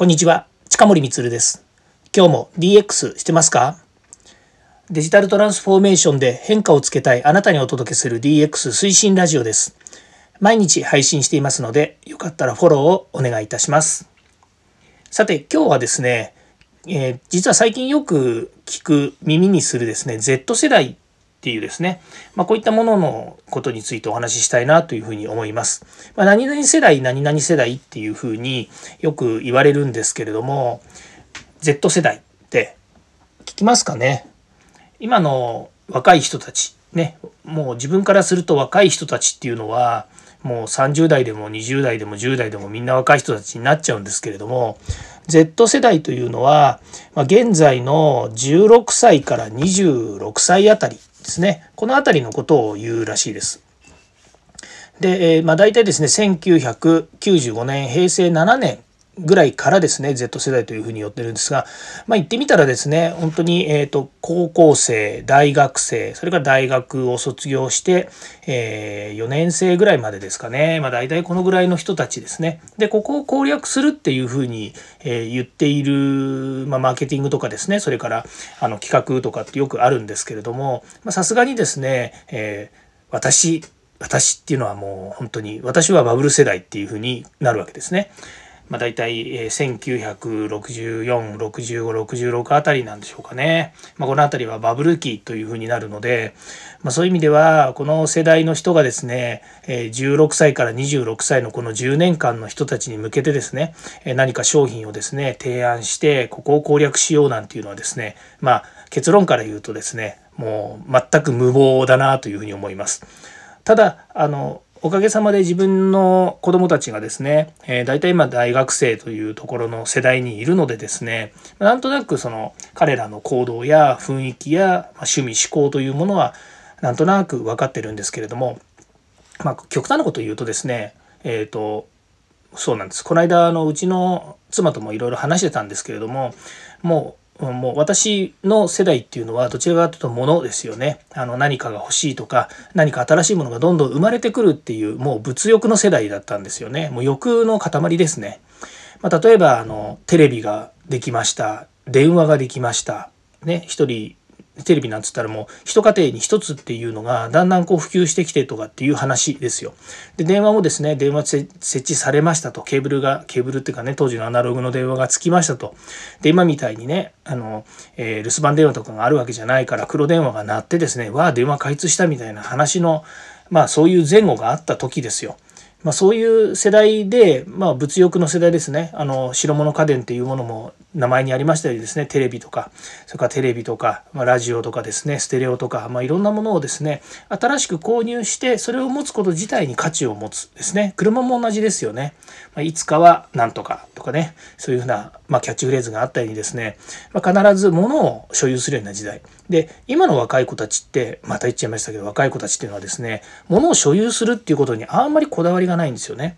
こんにちは、近森光です。今日も DX してますか？デジタルトランスフォーメーションで変化をつけたいあなたにお届けする DX 推進ラジオです。毎日配信していますので、よかったらフォローをお願いいたします。さて、今日はですね、えー、実は最近よく聞く耳にするですね、Z 世代っていうですね、まあ、こういったもののことについてお話ししたいなというふうに思います。まあ、何々世代、何々世代っていうふうによく言われるんですけれども、Z 世代って聞きますかね？今の若い人たち、ね、もう自分からすると若い人たちっていうのは、もう30代でも20代でも10代でもみんな若い人たちになっちゃうんですけれども Z 世代というのは、まあ、現在の16歳から26歳あたりですねこの辺りのことを言うらしいです。で、えー、まあ、大体ですね1995年平成7年ぐらいからですね Z 世代というふうに呼ってるんですが、まあ、言ってみたらですね本当に、えーと、高校生大学生それから大学を卒業して、えー、4年生ぐらいまでですかね、まあ、大体このぐらいの人たちですねでここを攻略するっていうふうに、えー、言っている、まあ、マーケティングとかですねそれからあの企画とかってよくあるんですけれどもさすがにですね、えー、私私っていうのはもう本当に私はバブル世代っていうふうになるわけですね。まあ、大体1964、65、66あたりなんでしょうかね。まあ、この辺りはバブル期というふうになるので、まあ、そういう意味ではこの世代の人がですね16歳から26歳のこの10年間の人たちに向けてですね何か商品をですね提案してここを攻略しようなんていうのはですねまあ結論から言うとですねもう全く無謀だなというふうに思います。ただあのおかげさまで自分の子供たちがですね、えー、大体今大学生というところの世代にいるのでですね、なんとなくその彼らの行動や雰囲気や趣味思考というものはなんとなく分かってるんですけれども、まあ、極端なこと言うとですね、えっ、ー、と、そうなんです。この間、あの、うちの妻ともいろいろ話してたんですけれども、もうもう私の世代っていうのはどちらかというと物ですよね。あの何かが欲しいとか何か新しいものがどんどん生まれてくるっていうもう物欲の世代だったんですよね。もう欲の塊ですね。まあ、例えばあのテレビができました。電話ができました。ね、一人テレビなんつったらもう一家庭に一つっていうのがだんだんこう普及してきてとかっていう話ですよ。で電話もですね電話設置されましたとケーブルがケーブルっていうかね当時のアナログの電話がつきましたと。で今みたいにねあの、えー、留守番電話とかがあるわけじゃないから黒電話が鳴ってですねわあ電話開通したみたいな話のまあそういう前後があった時ですよ。まあ、そういう世代で、まあ、物欲の世代ですね。あの白物家電っていうものも名前にありましたようにですね。テレビとかそれからテレビとか、まあ、ラジオとかですね。ステレオとか、まあ、いろんなものをですね新しく購入してそれを持つこと自体に価値を持つですね。車も同じですよね、まあ、いつかはなんとかとかね。そういうふうな、まあ、キャッチフレーズがあったようにですね、まあ、必ず物を所有するような時代。で今の若い子たちってまた言っちゃいましたけど若い子たちっていうのはですね物を所有するっていうことにあんまりこだわりががないんですよね。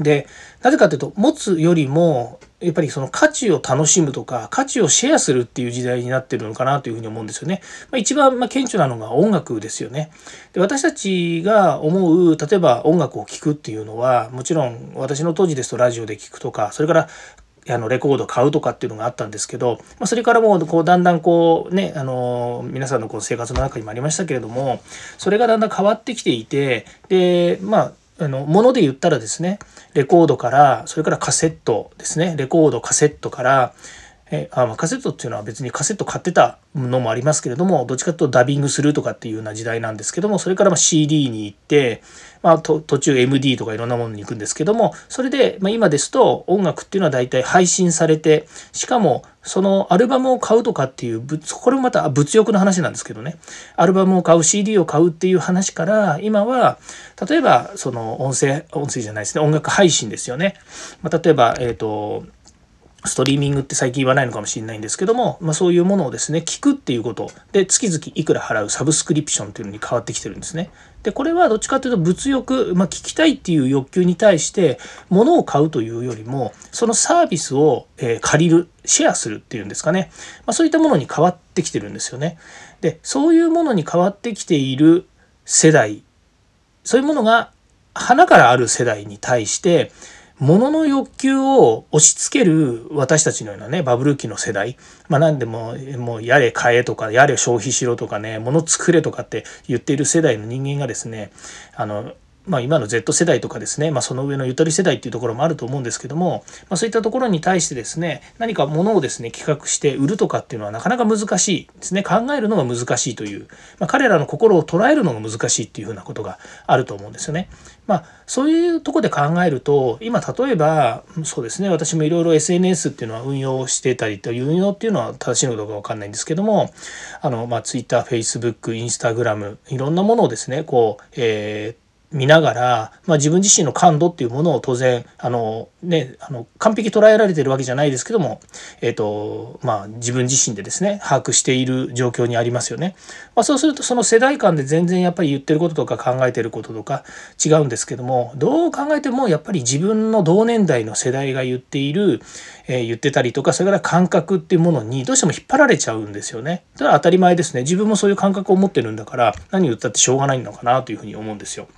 でなぜかというと持つよりもやっぱりその価値を楽しむとか価値をシェアするっていう時代になってるのかなというふうに思うんですよね。まあ、一番ま顕著なのが音楽ですよね。で私たちが思う例えば音楽を聴くっていうのはもちろん私の当時ですとラジオで聴くとかそれからあのレコード買うとかっていうのがあったんですけど、まあ、それからもうこうだんだんこうねあの皆さんのこう生活の中にもありましたけれどもそれがだんだん変わってきていてでまああのもので言ったらですねレコードからそれからカセットですね。レコードカセットからえあまあ、カセットっていうのは別にカセット買ってたのもありますけれどもどっちかというとダビングするとかっていうような時代なんですけどもそれからま CD に行って、まあ、途中 MD とかいろんなものに行くんですけどもそれで、まあ、今ですと音楽っていうのは大体配信されてしかもそのアルバムを買うとかっていうこれもまた物欲の話なんですけどね。アルバムを買う CD を買うっていう話から今は例えばその音声音声じゃないですね。音楽配信ですよね、まあ、例えばえっ、ー、とストリーミングって最近言わないのかもしれないんですけども、まあ、そういうものをですね聞くっていうことで月々いくら払うサブスクリプションっていうのに変わってきてるんですね。でこれはどっちかというと物欲、まあ、聞きたいっていう欲求に対して物を買うというよりもそのサービスを、え借りるシェアするっていうんですかね、まあ、そういったものに変わってきてるんですよね。でそういうものに変わってきている世代そういうものが花からある世代に対して物の欲求を押し付ける私たちのようなねバブル期の世代。まあ何でももうやれ買えとかやれ消費しろとかね物作れとかって言っている世代の人間がですねあのまあ、今の Z 世代とかですね、まあ、その上のゆとり世代っていうところもあると思うんですけども、まあ、そういったところに対してですね何か物をですね企画して売るとかっていうのはなかなか難しいですね考えるのが難しいという、まあ、彼らの心を捉えるのが難しいっていうふうなことがあると思うんですよね。まあ、そういうとこで考えると今例えばそうですね私もいろいろ SNS っていうのは運用してたりという運用っていうのは正しいのかどうか分かんないんですけどもあの、まあ、Twitter、Facebook、Instagram いろんなものをですねこう、えー見ながら、まあ、自分自身の感度っていうものを当然あの、ね、あの完璧捉えられてるわけじゃないですけども、えーとまあ、自分自身でですね把握している状況にありますよね。まあ、そうするとその世代間で全然やっぱり言ってることとか考えてることとか違うんですけどもどう考えてもやっぱり自分の同年代の世代が言っている、えー、言ってたりとかそれから感覚っていうものにどうしても引っ張られちゃうんですよね。それは当たり前ですね自分もそういう感覚を持ってるんだから何言ったってしょうがないのかなというふうに思うんですよ。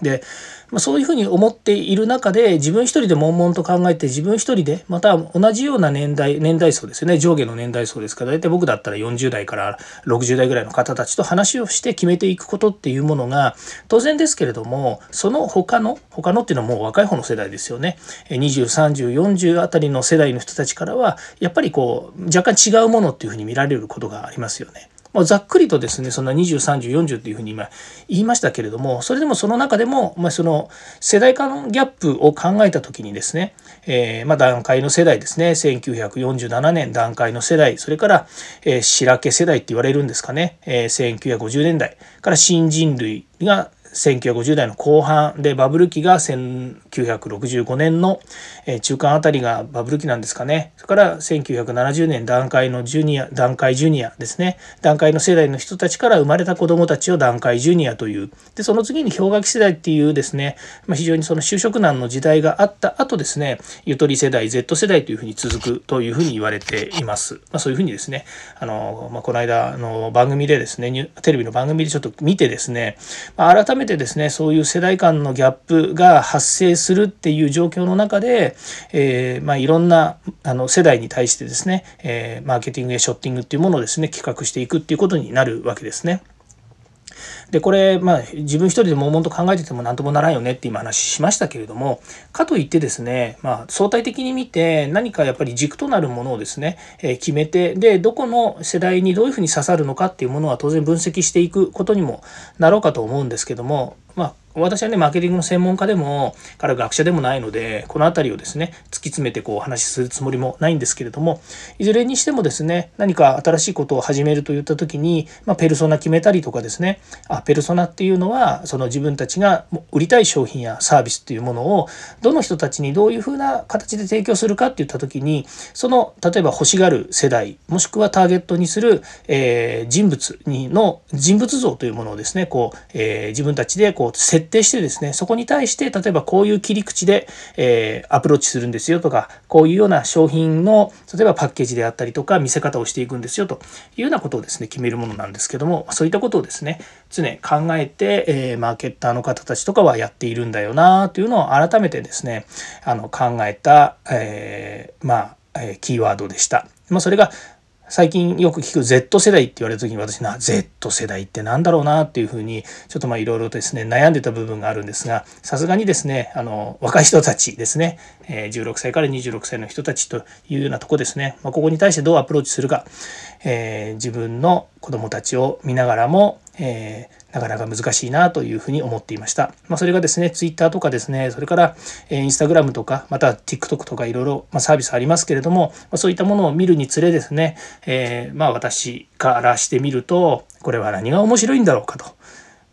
で、まあ、そういうふうに思っている中で自分一人で悶々と考えて自分一人でまた同じような年代年代層ですよね上下の年代層ですから大体僕だったら40代から60代ぐらいの方たちと話をして決めていくことっていうものが当然ですけれどもその他の他のっていうのはもう若い方の世代ですよね203040あたりの世代の人たちからはやっぱりこう若干違うものっていうふうに見られることがありますよね。まあ、ざっくりとですねそんな203040っていうふうに今言いましたけれどもそれでもその中でも、まあ、その世代間ギャップを考えた時にですね、えー、まあ段階の世代ですね1947年段階の世代それから、えー、白毛世代って言われるんですかね、えー、1950年代から新人類が1950代の後半でバブル期が1965年の中間あたりがバブル期なんですかね。それから1970年段階のジュニア段階ジュニアですね。段階の世代の人たちから生まれた子どもたちを段階ジュニアという。でその次に氷河期世代っていうですね、まあ、非常にその就職難の時代があった後ですね。ゆとり世代 Z 世代というふうに続くというふうに言われています、まあ、そういうふうにですね。あの、まあ、この間の番組でですねテレビの番組でちょっと見てですね、まあ、改めめてですねそういう世代間のギャップが発生するっていう状況の中で、えー、まあ、いろんなあの世代に対してですね、えー、マーケティングやショッティングっていうものをですね企画していくっていうことになるわけですね。でこれまあ自分一人で悶々と考えてても何ともならんよねって今話しましたけれどもかといってですね、まあ、相対的に見て何かやっぱり軸となるものをですね、え決めてでどこの世代にどういうふうに刺さるのかっていうものは当然分析していくことにもなろうかと思うんですけどもまあ私はねマーケティングの専門家でもから学者でもないのでこの辺りをですね突き詰めてこうお話しするつもりもないんですけれどもいずれにしてもですね何か新しいことを始めるといった時に、まあ、ペルソナ決めたりとかですねあペルソナっていうのはその自分たちが売りたい商品やサービスっていうものをどの人たちにどういうふうな形で提供するかっていった時にその例えば欲しがる世代もしくはターゲットにする、えー、人物にの人物像というものをですねこう、えー、自分たちでこう設定してですねそこに対して例えばこういう切り口で、えー、アプローチするんですよとかこういうような商品の例えばパッケージであったりとか見せ方をしていくんですよというようなことをですね決めるものなんですけどもそういったことをですね常考えて、えー、マーケッターの方たちとかはやっているんだよなというのを改めてですねあの考えた、えー、まあ、えキーワードでした。まあ、それが最近よく聞く Z 世代って言われた時に私な Z 世代って何だろうなっていうふうにちょっとまあいろいろとですね悩んでた部分があるんですがさすがにですねあの若い人たちですね16歳から26歳の人たちというようなとこですね、まあ、ここに対してどうアプローチするか、えー、自分の子どもたちを見ながらも、えーなかなか難しいなというふうに思っていました。まあ、それがですね、Twitter とかですね、それから、え Instagram とか、また TikTok とかいろいろ、まサービスありますけれども、まそういったものを見るにつれですね、えー、まあ私からしてみると、これは何が面白いんだろうかと。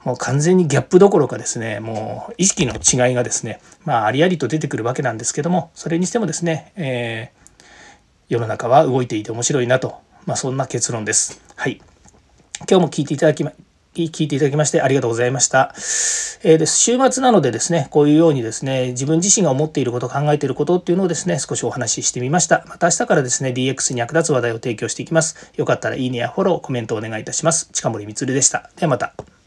もう完全にギャップどころかですね、もう意識の違いがですね、まあありありと出てくるわけなんですけども、それにしてもですね、えー、世の中は動いていて面白いなと、まあそんな結論です。はい。今日も聞いていただき、聞いていただきましてありがとうございました。えー、です週末なのでですね、こういうようにですね、自分自身が思っていること、考えていることっていうのをですね、少しお話ししてみました。また明日からですね、DX に役立つ話題を提供していきます。よかったらいいねやフォロー、コメントお願いいたします。近森光でした。ではまた。